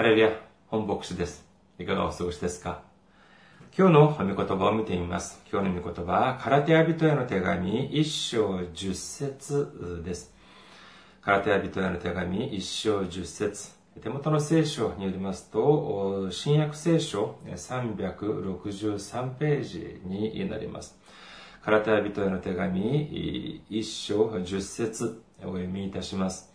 ハレルヤ、本牧師です。いかがお過ごしですか？今日の御言葉を見てみます。今日の御言葉は、カラテヤ人への手紙一章十節です。カラテヤ人への手紙一章十節手元の聖書によりますと、新約聖書363ページになります。カラテヤ人への手紙一章十節お読みいたします。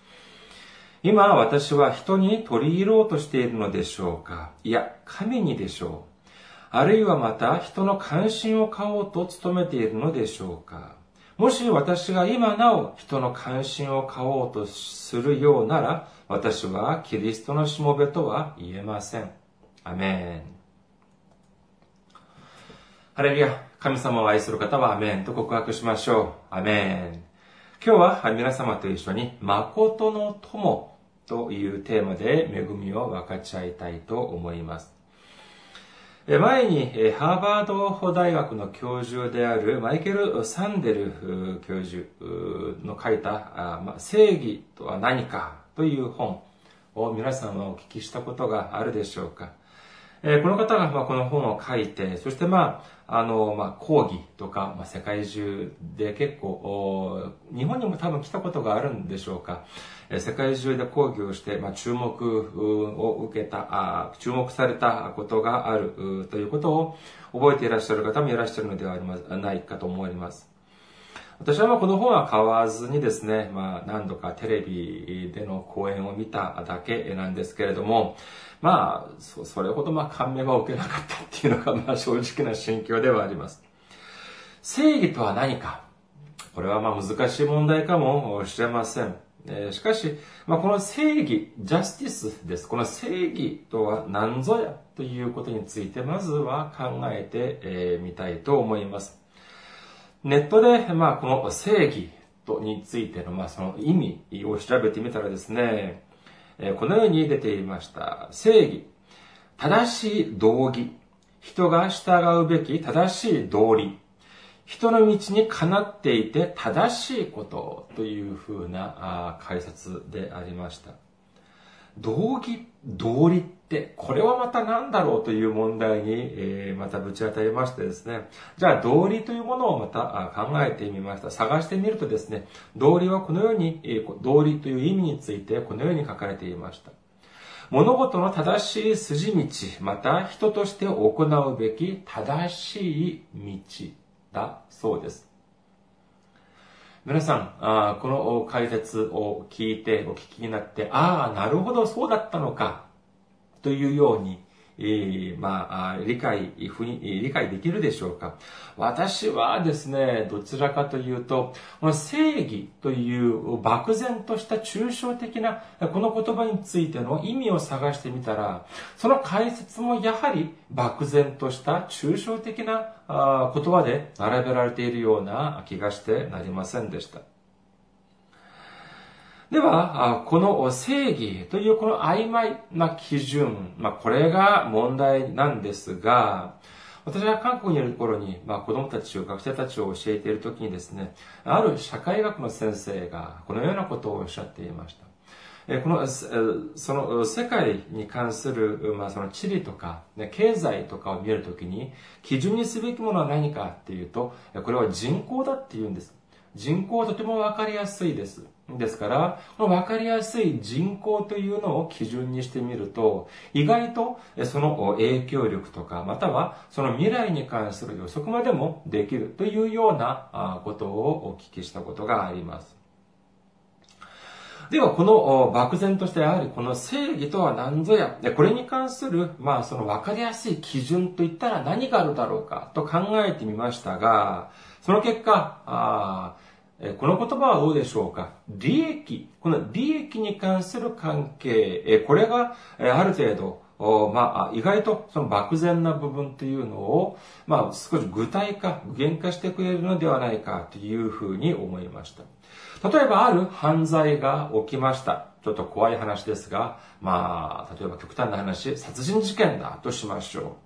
今私は人に取り入ろうとしているのでしょうか？いや、神にでしょう。あるいはまた人の関心を買おうと努めているのでしょうか？もし私が今なお人の関心を買おうとするようなら、私はキリストのしもべとは言えません。アメン。ハレルヤ、神様を愛する方はアメンと告白しましょう。アメン。今日は皆様と一緒に、誠の友というテーマで恵みを分かち合いたいと思います。前にハーバード大学の教授であるマイケル・サンデル教授の書いた「正義とは何か」という本を皆さんはお聞きしたことがあるでしょうか。えこの方がまこの本を書いて、そしてまあ、あの、まあ、講義とか、まあ、世界中で結構、日本にも多分来たことがあるんでしょうか。え世界中で講義をして、まあ、注目を受けたあ、注目されたことがあるということを覚えていらっしゃる方もいらっしゃるのではありまないかと思います。私はまあこの本は買わずにですね、まあ何度かテレビでの講演を見ただけなんですけれども、まあ、それほどまあ感銘は受けなかったっていうのがまあ正直な心境ではあります。正義とは何か？これはまあ難しい問題かもしれません。えしかし、まあ、この正義、ジャスティスです。この正義とは何ぞやということについて、まずは考えてみたいと思います。ネットで、まあ、この正義とについての、まあ、その意味を調べてみたらですね、このように出ていました。正義、正しい道義、人が従うべき正しい道理、人の道にかなっていて正しいことというふうな解説でありました。道義、道理って、これはまた何だろうという問題に、えまたぶち当たりましてですね。じゃあ、道理というものをまた考えてみました。探してみるとですね、道理はこのように、道理という意味についてこのように書かれていました。物事の正しい筋道、また人として行うべき正しい道だそうです。皆さん、あこの解説を聞いて、お聞きになって、ああ、なるほど、そうだったのか、というように、えー、まあ、理解、理解できるでしょうか私はですね、どちらかというと、この正義という漠然とした抽象的なこの言葉についての意味を探してみたら、その解説もやはり漠然とした抽象的な言葉で並べられているような気がしてなりませんでした。では、この正義というこの曖昧な基準、まあ、これが問題なんですが、私が韓国にいる頃に、まあ、子供たちを、学生たちを教えている時にですね、ある社会学の先生がこのようなことをおっしゃっていました。この、その世界に関する、まあ、その地理とか、ね、経済とかを見るときに、基準にすべきものは何かっていうと、これは人口だって言うんです。人口はとてもわかりやすいです。ですから、この分かりやすい人口というのを基準にしてみると、意外とその影響力とか、またはその未来に関する予測までもできるというようなことをお聞きしたことがあります。では、この漠然としてやはりこの正義とは何ぞや、これに関する、まあその分かりやすい基準といったら何があるだろうかと考えてみましたが、その結果、あこの言葉はどうでしょうか？利益。この利益に関する関係、これがある程度、まあ、意外とその漠然な部分というのを、まあ、少し具体化、具現化してくれるのではないかというふうに思いました。例えば、ある犯罪が起きました。ちょっと怖い話ですが、まあ、例えば極端な話、殺人事件だとしましょ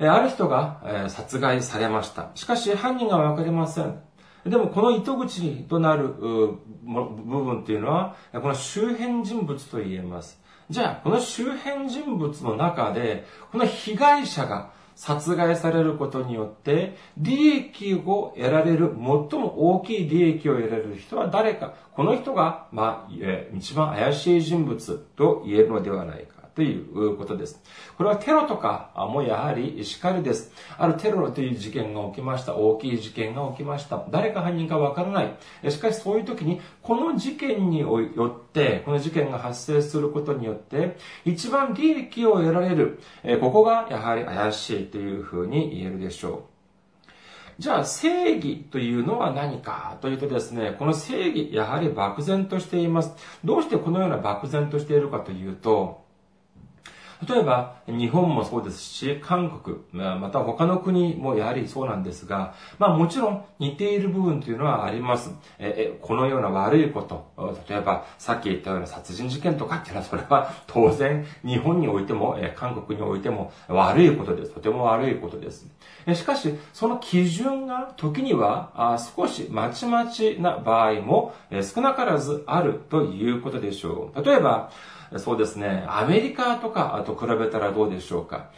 う。ある人が殺害されました。しかし、犯人がわかりません。でもこの糸口となる部分っていうのは、この周辺人物と言えます。じゃあ、この周辺人物の中で、この被害者が殺害されることによって、利益を得られる、最も大きい利益を得られる人は誰か。この人が、まあ、一番怪しい人物と言えるのではないか。ということです。これはテロとかもやはりしかりです。あるテロという事件が起きました。大きい事件が起きました。誰か犯人かわからない。しかしそういう時に、この事件によって、この事件が発生することによって、一番利益を得られる。ここがやはり怪しいというふうに言えるでしょう。じゃあ正義というのは何かというとですね、この正義、やはり漠然としています。どうしてこのような漠然としているかというと、例えば、日本もそうですし、韓国、また他の国もやはりそうなんですが、まあもちろん似ている部分というのはあります。えこのような悪いこと、例えばさっき言ったような殺人事件とかっていうのは、それは当然日本においても、韓国においても悪いことです。とても悪いことです。しかし、その基準が時には少しまちまちな場合も少なからずあるということでしょう。例えば、そうですね、アメリカとかと比べたらどうでしょうか。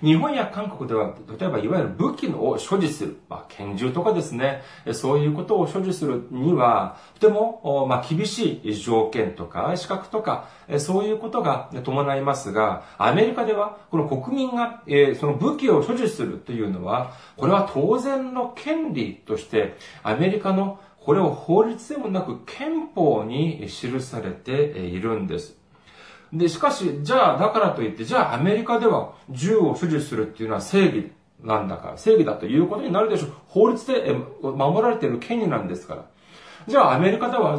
日本や韓国では、例えばいわゆる武器を所持する、まあ、拳銃とかですね、そういうことを所持するには、とても、まあ、厳しい条件とか、資格とか、そういうことが伴いますが、アメリカでは、この国民が、えその武器を所持するというのは、これは当然の権利として、アメリカのこれを法律でもなく憲法に記されているんです。で、しかし、じゃあ、だからといって、じゃあアメリカでは銃を所持するっていうのは正義なんだから、正義だということになるでしょう。法律で守られている権利なんですから。じゃあアメリカでは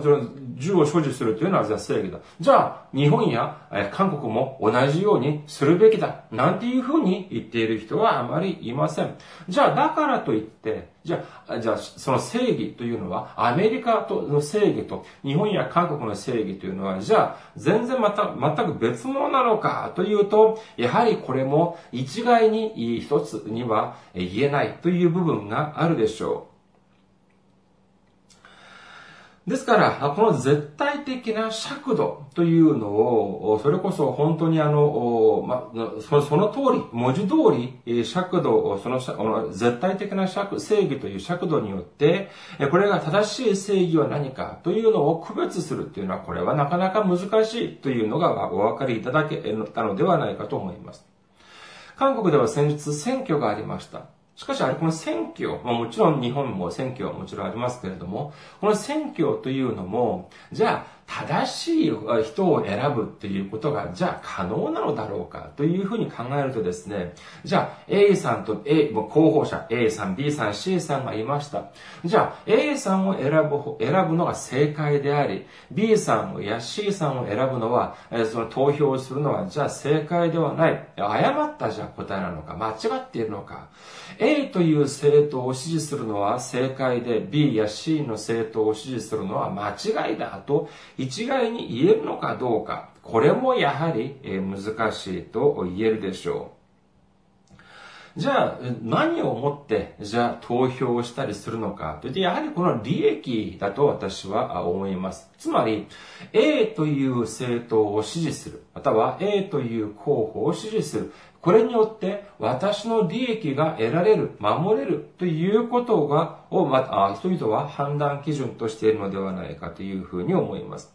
銃を所持するというのはじゃあ正義だ。じゃあ日本や韓国も同じようにするべきだ。なんていうふうに言っている人はあまりいません。じゃあだからといって、じゃあ、じゃあその正義というのはアメリカとの正義と日本や韓国の正義というのはじゃあ全然また全く別物なのかというと、やはりこれも一概に一つには言えないという部分があるでしょう。ですから、この絶対的な尺度というのを、それこそ本当にあの、ま、その通り、文字通り、尺度、その絶対的な尺、正義という尺度によって、これが正しい正義は何かというのを区別するというのは、これはなかなか難しいというのがお分かりいただけたのではないかと思います。韓国では先日選挙がありました。しかしあれ、この選挙、まあ、もちろん日本も選挙はもちろんありますけれども、この選挙というのも、じゃあ、正しい人を選ぶっていうことが、じゃあ可能なのだろうかというふうに考えるとですね、じゃあ A さんと A、候補者 A さん、B さん、C さんがいました。じゃあ A さんを選ぶ、選ぶのが正解であり、B さんや C さんを選ぶのは、その投票するのは、じゃあ正解ではない。誤ったじゃあ答えなのか、間違っているのか。A という政党を支持するのは正解で、B や C の政党を支持するのは間違いだと一概に言えるのかどうか、これもやはり難しいと言えるでしょう。じゃあ、何をもって、じゃあ投票をしたりするのか？といって、やはりこの利益だと私は思います。つまり、A という政党を支持する、または A という候補を支持する。これによって私の利益が得られる、守れるということが、を、ま、人々は判断基準としているのではないかというふうに思います。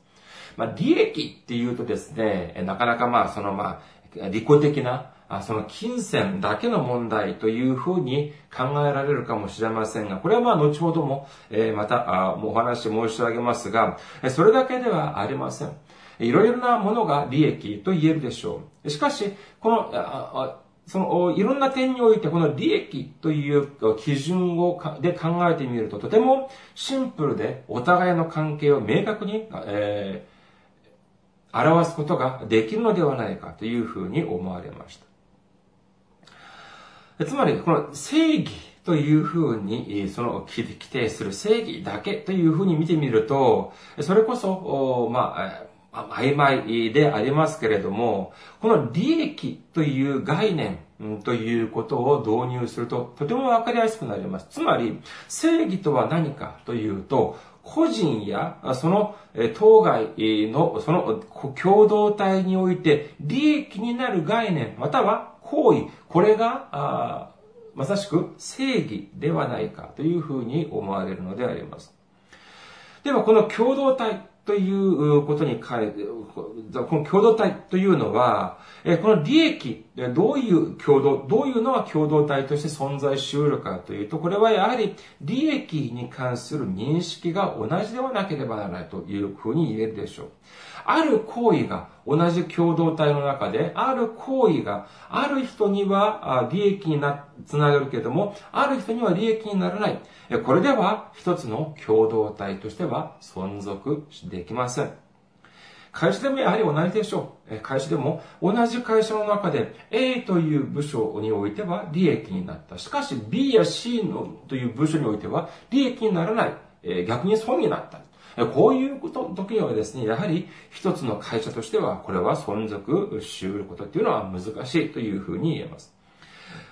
まあ、利益っていうとですね、なかなかまあ、そのまあ、利己的な、その金銭だけの問題というふうに考えられるかもしれませんが、これはまあ後ほども、えまたお話申し上げますが、それだけではありません。いろいろなものが利益と言えるでしょう。しかし、この、その、いろんな点において、この利益という基準をで考えてみると、とてもシンプルで、お互いの関係を明確に、えー、表すことができるのではないかというふうに思われました。つまり、この正義というふうに、その規定する正義だけというふうに見てみると、それこそ、まあ、曖昧でありますけれども、この利益という概念ということを導入するととてもわかりやすくなります。つまり、正義とは何かというと、個人やその当該のその共同体において利益になる概念または行為、これがまさしく正義ではないかというふうに思われるのであります。では、この共同体ということに変え、この共同体というのは、この利益、どういう共同、どういうのは共同体として存在し得るかというと、これはやはり利益に関する認識が同じではなければならないというふうに言えるでしょう。ある行為が同じ共同体の中で、ある行為がある人には利益にな、つながるけども、ある人には利益にならない。これでは一つの共同体としては存続できません。会社でもやはり同じでしょう。会社でも同じ会社の中で A という部署においては利益になった。しかし B や C のという部署においては利益にならない。逆に損になった。こういうこと時にはですね、やはり一つの会社としては、これは存続し得ることっていうのは難しいというふうに言えます。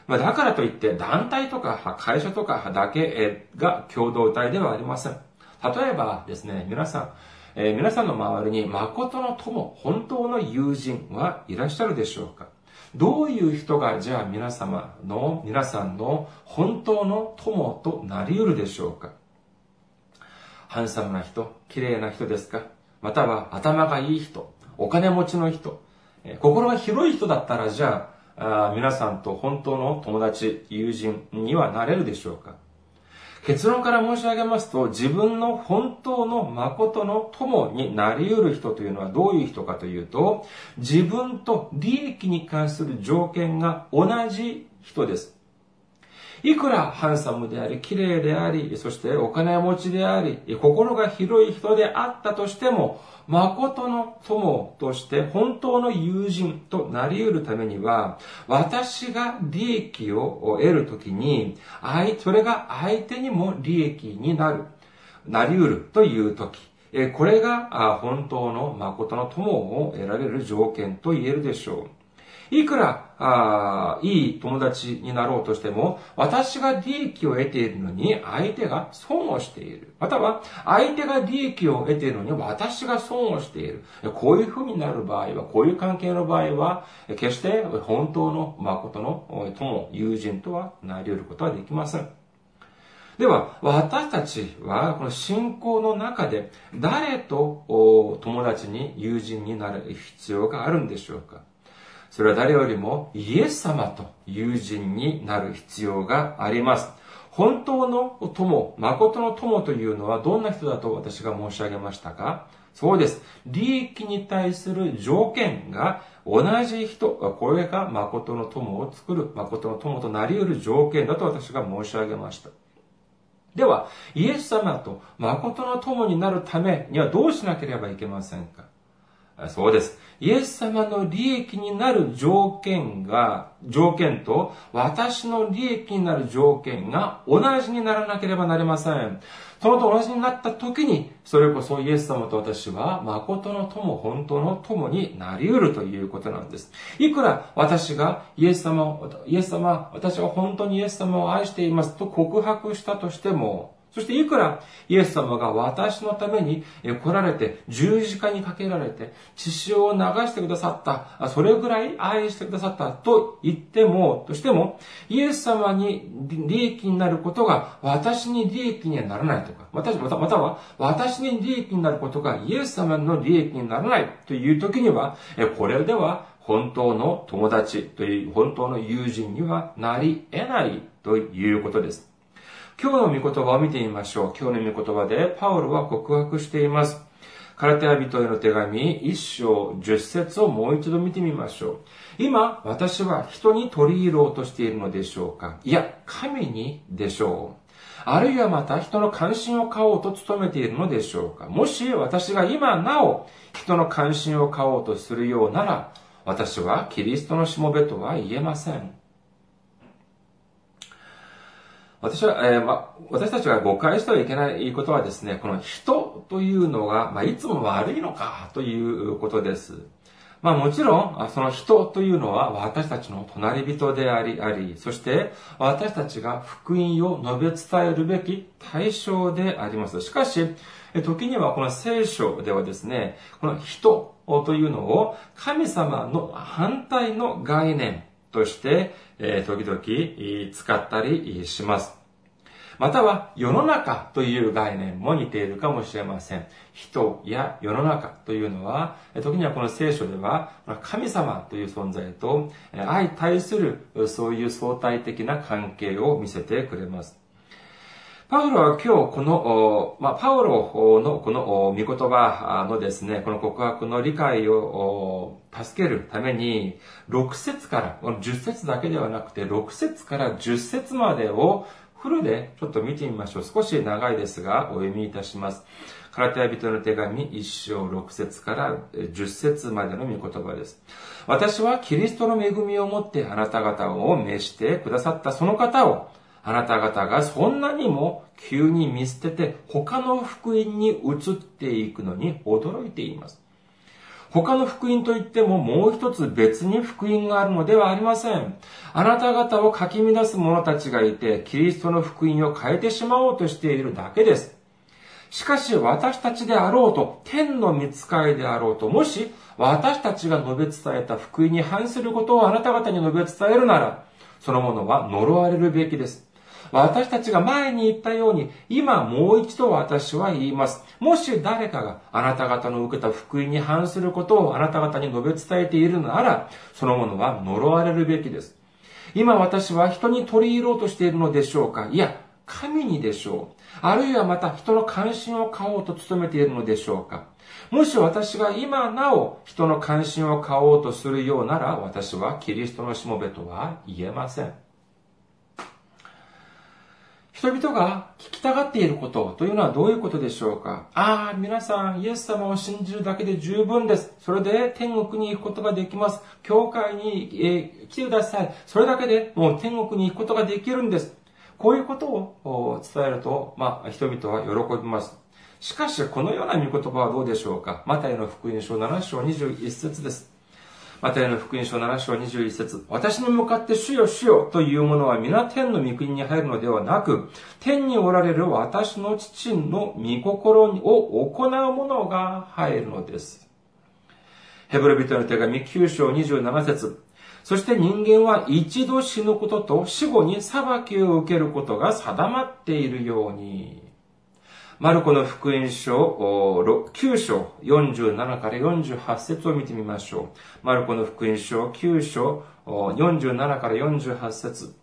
まあ、だからといって団体とか会社とかだけが共同体ではありません。例えばですね、皆さん、えー、皆さんの周りに誠の友、本当の友人はいらっしゃるでしょうか？どういう人がじゃあ皆様の、皆さんの本当の友となり得るでしょうか？ハンサムな人、綺麗な人ですか？または頭がいい人、お金持ちの人、え心が広い人だったらじゃああ皆さんと本当の友達、友人にはなれるでしょうか？結論から申し上げますと、自分の本当の誠の友になり得る人というのはどういう人かというと、自分と利益に関する条件が同じ人です。いくらハンサムであり、綺麗であり、そしてお金持ちであり、心が広い人であったとしても、誠の友として本当の友人となり得るためには、私が利益を得るときに、それが相手にも利益になる、なり得るというとき、これが本当の誠の友を得られる条件と言えるでしょう。いくら、あいい友達になろうとしても、私が利益を得ているのに相手が損をしている。または、相手が利益を得ているのに私が損をしている。こういう風になる場合は、こういう関係の場合は、決して本当の誠の友、友人とはなり得ることはできません。では、私たちは、この信仰の中で、誰と友達に友人になる必要があるんでしょうか？それは誰よりもイエス様と友人になる必要があります。本当の友、誠の友というのはどんな人だと私が申し上げましたか？そうです。利益に対する条件が同じ人、これが誠の友を作る、誠の友となり得る条件だと私が申し上げました。では、イエス様と誠の友になるためにはどうしなければいけませんか？そうです。イエス様の利益になる条件が、条件と私の利益になる条件が同じにならなければなりません。そのと同じになった時に、それこそイエス様と私は誠の友、本当の友になり得るということなんです。いくら私がイエス様を、イエス様、私は本当にイエス様を愛していますと告白したとしても、そしていくらイエス様が私のために来られて、十字架にかけられて、血潮を流してくださった、それぐらい愛してくださったと言っても、としても、イエス様に利益になることが私に利益にはならないとか、私またまたは私に利益になることがイエス様の利益にならないという時には、これでは本当の友達という本当の友人にはなり得ないということです。今日の御言葉を見てみましょう。今日の御言葉でパウロは告白しています。カラテア人への手紙一章十節をもう一度見てみましょう。今、私は人に取り入ろうとしているのでしょうか？いや、神にでしょう。あるいはまた人の関心を買おうと努めているのでしょうか？もし私が今なお人の関心を買おうとするようなら、私はキリストのしもべとは言えません。私は、えー、ま、私たちが誤解してはいけないことはですね、この人というのが、まあ、いつも悪いのかということです。まあもちろん、その人というのは私たちの隣人であり、あり、そして私たちが福音を述べ伝えるべき対象であります。しかし、時にはこの聖書ではですね、この人というのを神様の反対の概念として、え時々使ったりします。または世の中という概念も似ているかもしれません。人や世の中というのは、時にはこの聖書では神様という存在と相対するそういう相対的な関係を見せてくれます。パウロは今日この、まあ、パウロのこの御言葉のですね、この告白の理解を助けるために、6節から、10節だけではなくて、6節から10節までをフルでちょっと見てみましょう。少し長いですが、お読みいたします。カラテヤ人の手紙1章6節から10節までの御言葉です。私はキリストの恵みをもってあなた方を召してくださったその方を、あなた方がそんなにも急に見捨てて他の福音に移っていくのに驚いています。他の福音といってももう一つ別に福音があるのではありません。あなた方をかき乱す者たちがいて、キリストの福音を変えてしまおうとしているだけです。しかし私たちであろうと、天の見つかいであろうと、もし私たちが述べ伝えた福音に反することをあなた方に述べ伝えるなら、そのものは呪われるべきです。私たちが前に言ったように、今もう一度私は言います。もし誰かがあなた方の受けた福音に反することをあなた方に述べ伝えているなら、そのものは呪われるべきです。今私は人に取り入ろうとしているのでしょうか？いや、神にでしょう。あるいはまた人の関心を買おうと努めているのでしょうか？もし私が今なお人の関心を買おうとするようなら、私はキリストのしもべとは言えません。人々が聞きたがっていることというのはどういうことでしょうか？ああ、皆さん、イエス様を信じるだけで十分です。それで天国に行くことができます。教会に、えー、来てください。それだけでもう天国に行くことができるんです。こういうことを伝えると、まあ、人々は喜びます。しかし、このような御言葉はどうでしょうか？マタイの福音書7章21節です。マタイの福音書7章21節私に向かって主よ主よというものは皆天の御国に入るのではなく、天におられる私の父の御心を行う者が入るのです。ヘブル人の手紙9章27節そして人間は一度死ぬことと死後に裁きを受けることが定まっているように。マルコの福音書9章47から48節を見てみましょう。マルコの福音書9章47から48節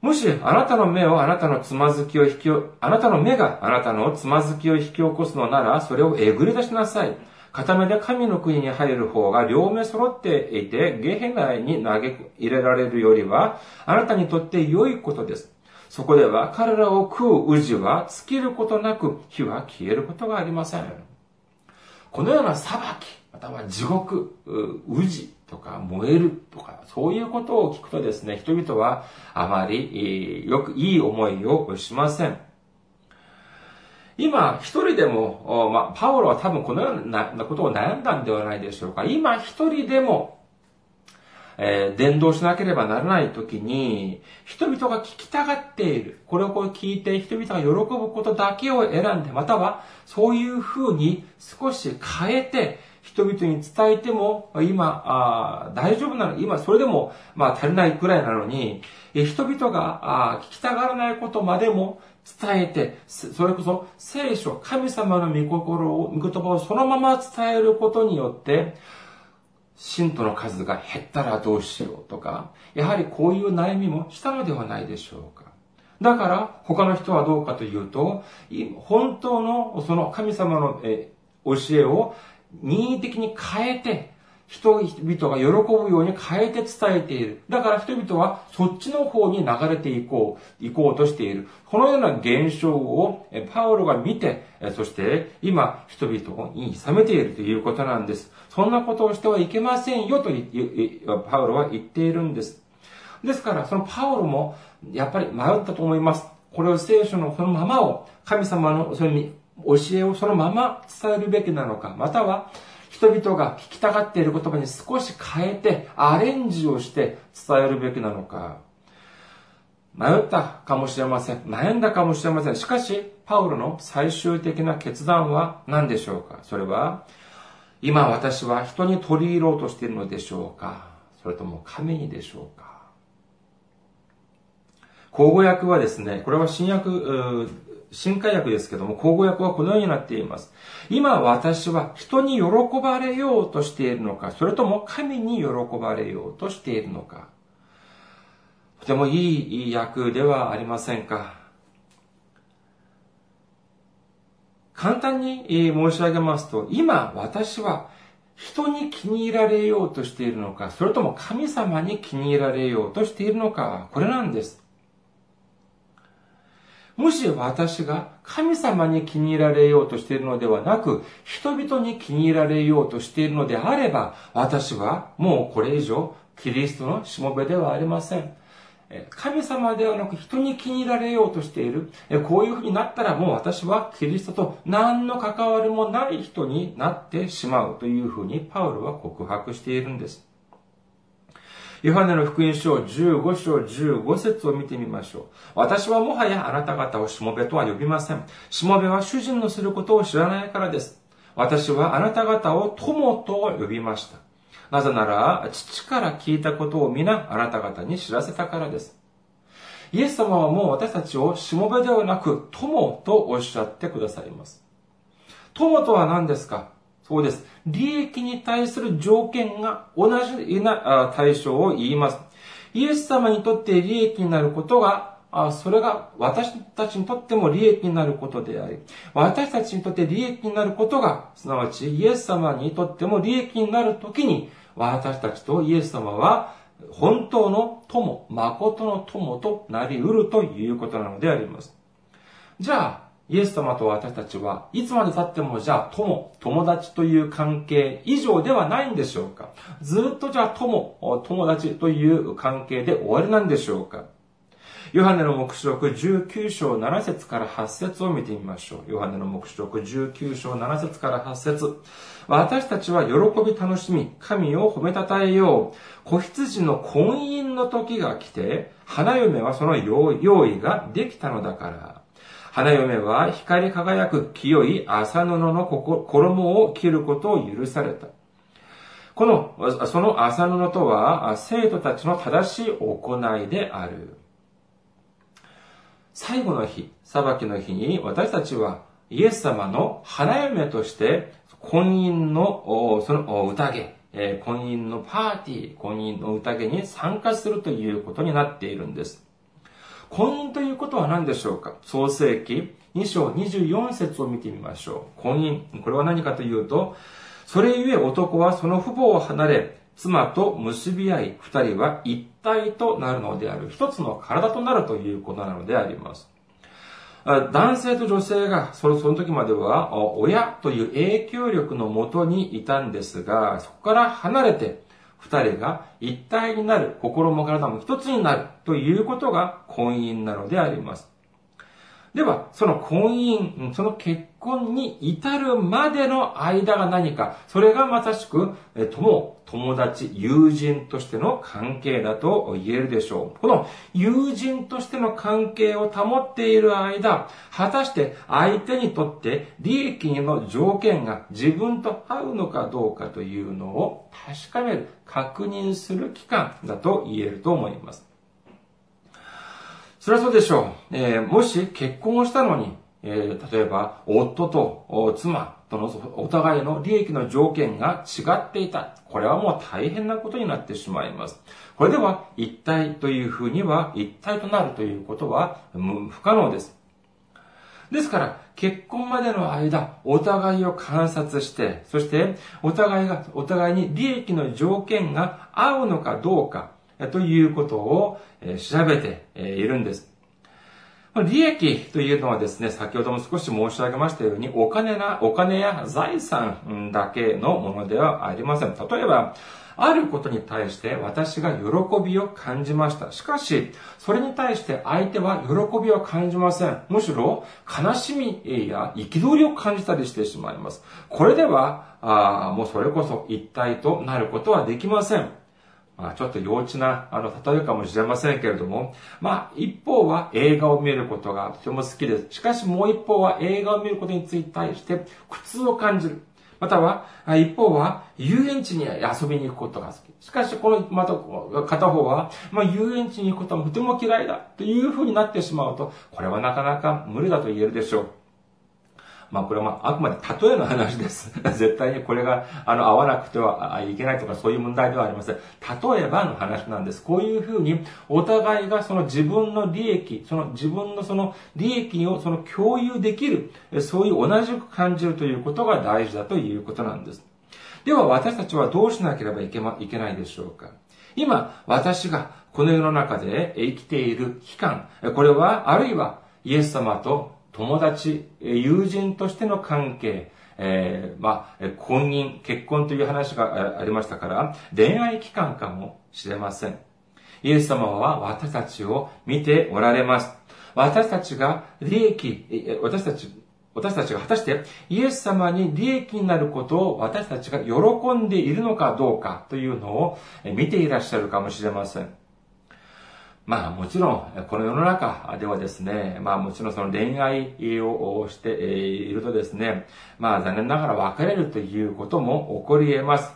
もし、あなたの目をあなたのつまずきを引き、あなたの目があなたのつまずきを引き起こすのなら、それをえぐり出しなさい。片目で神の国に入る方が両目揃っていて、ゲヘ内に投げ入れられるよりは、あなたにとって良いことです。そこでは彼らを食う宇治は尽きることなく火は消えることがありません。このような裁き、または地獄、宇治とか燃えるとか、そういうことを聞くとですね、人々はあまりよくいい思いをしません。今、一人でも、まあ、パウロは多分このようなことを悩んだんではないでしょうか。今一人でもえー、伝道しなければならない時に、人々が聞きたがっている。これをこう聞いて人々が喜ぶことだけを選んで、またはそういう風に少し変えて、人々に伝えても、今、あ大丈夫なの、今それでも、まあ足りないくらいなのに、人々があ聞きたがらないことまでも伝えて、それこそ聖書、神様の御心を、御言葉をそのまま伝えることによって、信徒の数が減ったらどうしようとか、やはりこういう悩みもしたのではないでしょうか。だから、他の人はどうかというと、本当のその神様の教えを任意的に変えて、人々が喜ぶように変えて伝えている。だから人々はそっちの方に流れていこう、行こうとしている。このような現象をパウロが見て、そして今人々に冷めているということなんです。そんなことをしてはいけませんよとパウロは言っているんです。ですから、そのパウロもやっぱり迷ったと思います。これを聖書のそのままを、神様のそれに教えをそのまま伝えるべきなのか、または人々が聞きたがっている言葉に少し変えて、アレンジをして伝えるべきなのか。迷ったかもしれません。悩んだかもしれません。しかし、パウロの最終的な決断は何でしょうか？それは、今私は人に取り入ろうとしているのでしょうか？それとも神にでしょうか？口語訳はですね、これは新約、新海訳ですけども、口語訳はこのようになっています。今私は人に喜ばれようとしているのか、それとも神に喜ばれようとしているのか。とてもいい訳ではありませんか。簡単に申し上げますと、今私は人に気に入られようとしているのか、それとも神様に気に入られようとしているのか、これなんです。もし私が神様に気に入られようとしているのではなく、人々に気に入られようとしているのであれば、私はもうこれ以上、キリストのしもべではありません。神様ではなく人に気に入られようとしている。こういうふうになったらもう私はキリストと何の関わりもない人になってしまうというふうにパウロは告白しているんです。ヨハネの福音書15章15節を見てみましょう。私はもはやあなた方をしもべとは呼びません。しもべは主人のすることを知らないからです。私はあなた方を友と呼びました。なぜなら、父から聞いたことを皆あなた方に知らせたからです。イエス様はもう私たちをしもべではなく友とおっしゃってくださいます。友とは何ですか？そうです。利益に対する条件が同じな対象を言います。イエス様にとって利益になることが、それが私たちにとっても利益になることであり、私たちにとって利益になることが、すなわちイエス様にとっても利益になるときに、私たちとイエス様は本当の友、誠の友となり得るということなのであります。じゃあ、イエス様と私たちはいつまで経ってもじゃあ友、友達という関係以上ではないんでしょうか？ずっとじゃあ友、友達という関係で終わりなんでしょうか？ヨハネの目視録19章7節から8節を見てみましょう。ヨハネの目視録19章7節から8節私たちは喜び楽しみ、神を褒めたたえよう。子羊の婚姻の時が来て、花嫁はその用意ができたのだから。花嫁は光り輝く清い麻布の衣を着ることを許された。この、その麻布とは、生徒たちの正しい行いである。最後の日、裁きの日に私たちはイエス様の花嫁として婚姻の、その宴、婚姻のパーティー、婚姻の宴に参加するということになっているんです。婚姻ということは何でしょうか？創世記2章24節を見てみましょう。婚姻。これは何かというと、それゆえ男はその父母を離れ、妻と結び合い、二人は一体となるのである。一つの体となるということなのであります。男性と女性が、そのその時までは、親という影響力のもとにいたんですが、そこから離れて、二人が一体になる、心も体も一つになるということが婚姻なのであります。では、その婚姻、その結婚に至るまでの間が何か、それがまさしく、友、友達、友人としての関係だと言えるでしょう。この友人としての関係を保っている間、果たして相手にとって利益の条件が自分と合うのかどうかというのを確かめる、確認する期間だと言えると思います。それはそうでしょう。えー、もし結婚をしたのに、えー、例えば、夫と妻とのお互いの利益の条件が違っていた。これはもう大変なことになってしまいます。これでは一体というふうには一体となるということは不可能です。ですから、結婚までの間、お互いを観察して、そしてお互いが、お互いに利益の条件が合うのかどうか、ということを調べているんです。利益というのはですね、先ほども少し申し上げましたように、お金な、お金や財産だけのものではありません。例えば、あることに対して私が喜びを感じました。しかし、それに対して相手は喜びを感じません。むしろ、悲しみや憤りを感じたりしてしまいます。これでは、あもうそれこそ一体となることはできません。まあ、ちょっと幼稚な、あの、例えかもしれませんけれども、まあ、一方は映画を見ることがとても好きです。しかしもう一方は映画を見ることについて対して苦痛を感じる。または、一方は、遊園地に遊びに行くことが好き。しかし、この、また、片方は、まあ、遊園地に行くことはとても嫌いだというふうになってしまうと、これはなかなか無理だと言えるでしょう。まあこれはまああくまで例えの話です。絶対にこれがあの合わなくてはいけないとかそういう問題ではありません。例えばの話なんです。こういうふうにお互いがその自分の利益、その自分のその利益をその共有できる、そういう同じく感じるということが大事だということなんです。では私たちはどうしなければいけ,、ま、いけないでしょうか今、私がこの世の中で生きている期間、これはあるいはイエス様と友達、友人としての関係、えー、まあ、婚姻、結婚という話がありましたから、恋愛期間かもしれません。イエス様は私たちを見ておられます。私たちが利益、私たち、私たちが果たしてイエス様に利益になることを私たちが喜んでいるのかどうかというのを見ていらっしゃるかもしれません。まあもちろん、この世の中ではですね、まあもちろんその恋愛をしているとですね、まあ残念ながら別れるということも起こり得ます。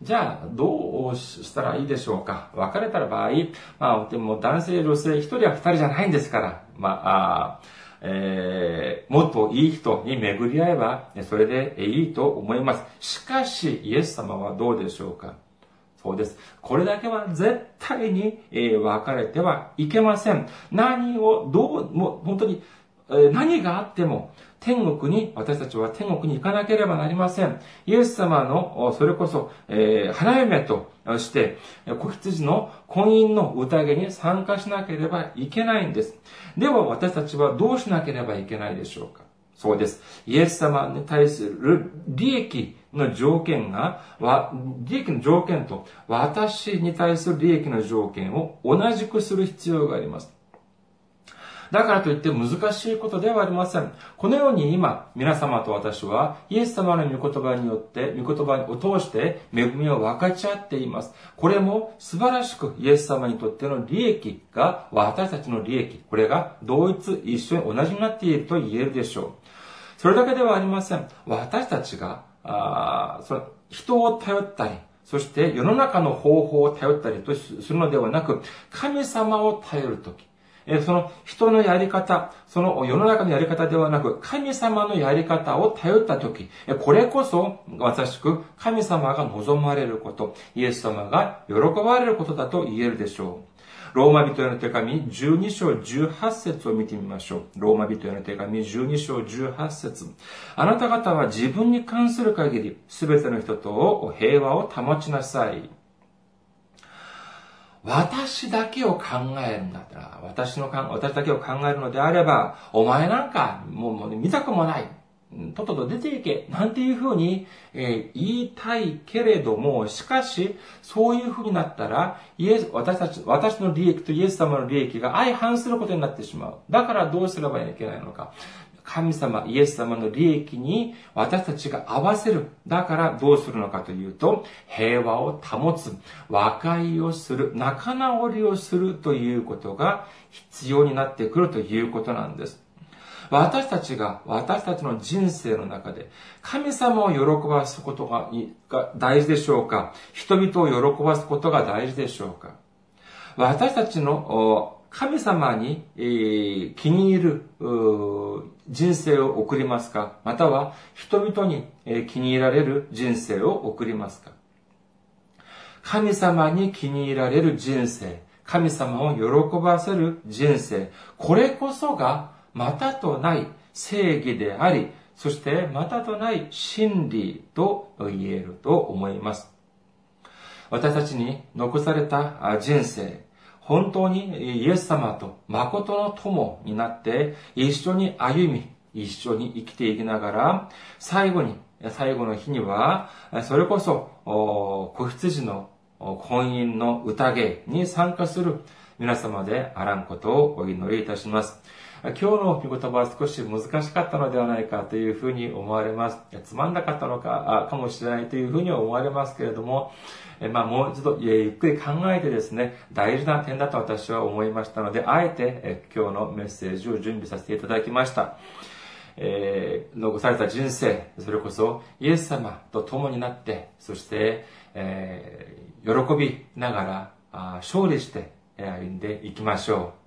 じゃあ、どうしたらいいでしょうか？別れた場合、まあ、でも男性、女性、一人や二人じゃないんですから、まあ、あえー、もっといい人に巡り合えば、それでいいと思います。しかし、イエス様はどうでしょうか？そうです。これだけは絶対に、えー、別れてはいけません。何を、どう、もう本当に、え、何があっても、天国に、私たちは天国に行かなければなりません。イエス様の、それこそ、えー、花嫁として、子羊の婚姻の宴に参加しなければいけないんです。では私たちはどうしなければいけないでしょうか？そうです。イエス様に対する利益の条件が、利益の条件と私に対する利益の条件を同じくする必要があります。だからといって難しいことではありません。このように今、皆様と私は、イエス様の御言葉によって、御言葉を通して恵みを分かち合っています。これも素晴らしくイエス様にとっての利益が、私たちの利益、これが同一、一緒に同じになっていると言えるでしょう。それだけではありません。私たちが、あそ人を頼ったり、そして世の中の方法を頼ったりとするのではなく、神様を頼るとき、えその人のやり方、その世の中のやり方ではなく、神様のやり方を頼ったとき、これこそ、まさしく神様が望まれること、イエス様が喜ばれることだと言えるでしょう。ローマ人への手紙12章18節を見てみましょう。ローマ人への手紙12章18節あなた方は自分に関する限り、すべての人と平和を保ちなさい。私だけを考えるんだったら、私の私だけを考えるのであれば、お前なんか、もうもう見たくもない。とっとと出ていけ、なんていうふうに、えー、言いたいけれども、しかし、そういうふうになったら、イエス、私たち、私の利益とイエス様の利益が相反することになってしまう。だからどうすればいけないのか。神様、イエス様の利益に私たちが合わせる。だからどうするのかというと、平和を保つ、和解をする、仲直りをするということが必要になってくるということなんです。私たちが、私たちの人生の中で、神様を喜ばすことが大事でしょうか？人々を喜ばすことが大事でしょうか？私たちの神様に、気に入る人生を送りますか？または人々に、気に入られる人生を送りますか？神様に気に入られる人生、神様を喜ばせる人生、これこそがまたとない正義であり、そしてまたとない真理と言えると思います。私たちに残された人生、本当にイエス様と誠の友になって一緒に歩み、一緒に生きていきながら、最後に、最後の日には、それこそ、子羊の婚姻の宴に参加する皆様であらんことをお祈りいたします。今日の御言葉は少し難しかったのではないかというふうに思われます。つまんなかったのか、かもしれないというふうに思われますけれども、えまあ、もう一度、ゆっくり考えてですね、大事な点だと私は思いましたので、あえてえ今日のメッセージを準備させていただきました。えー、残された人生、それこそイエス様と共になって、そして、えー、喜びながらあ勝利して歩んでいきましょう。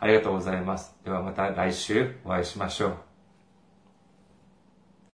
ありがとうございます。ではまた来週お会いしましょう。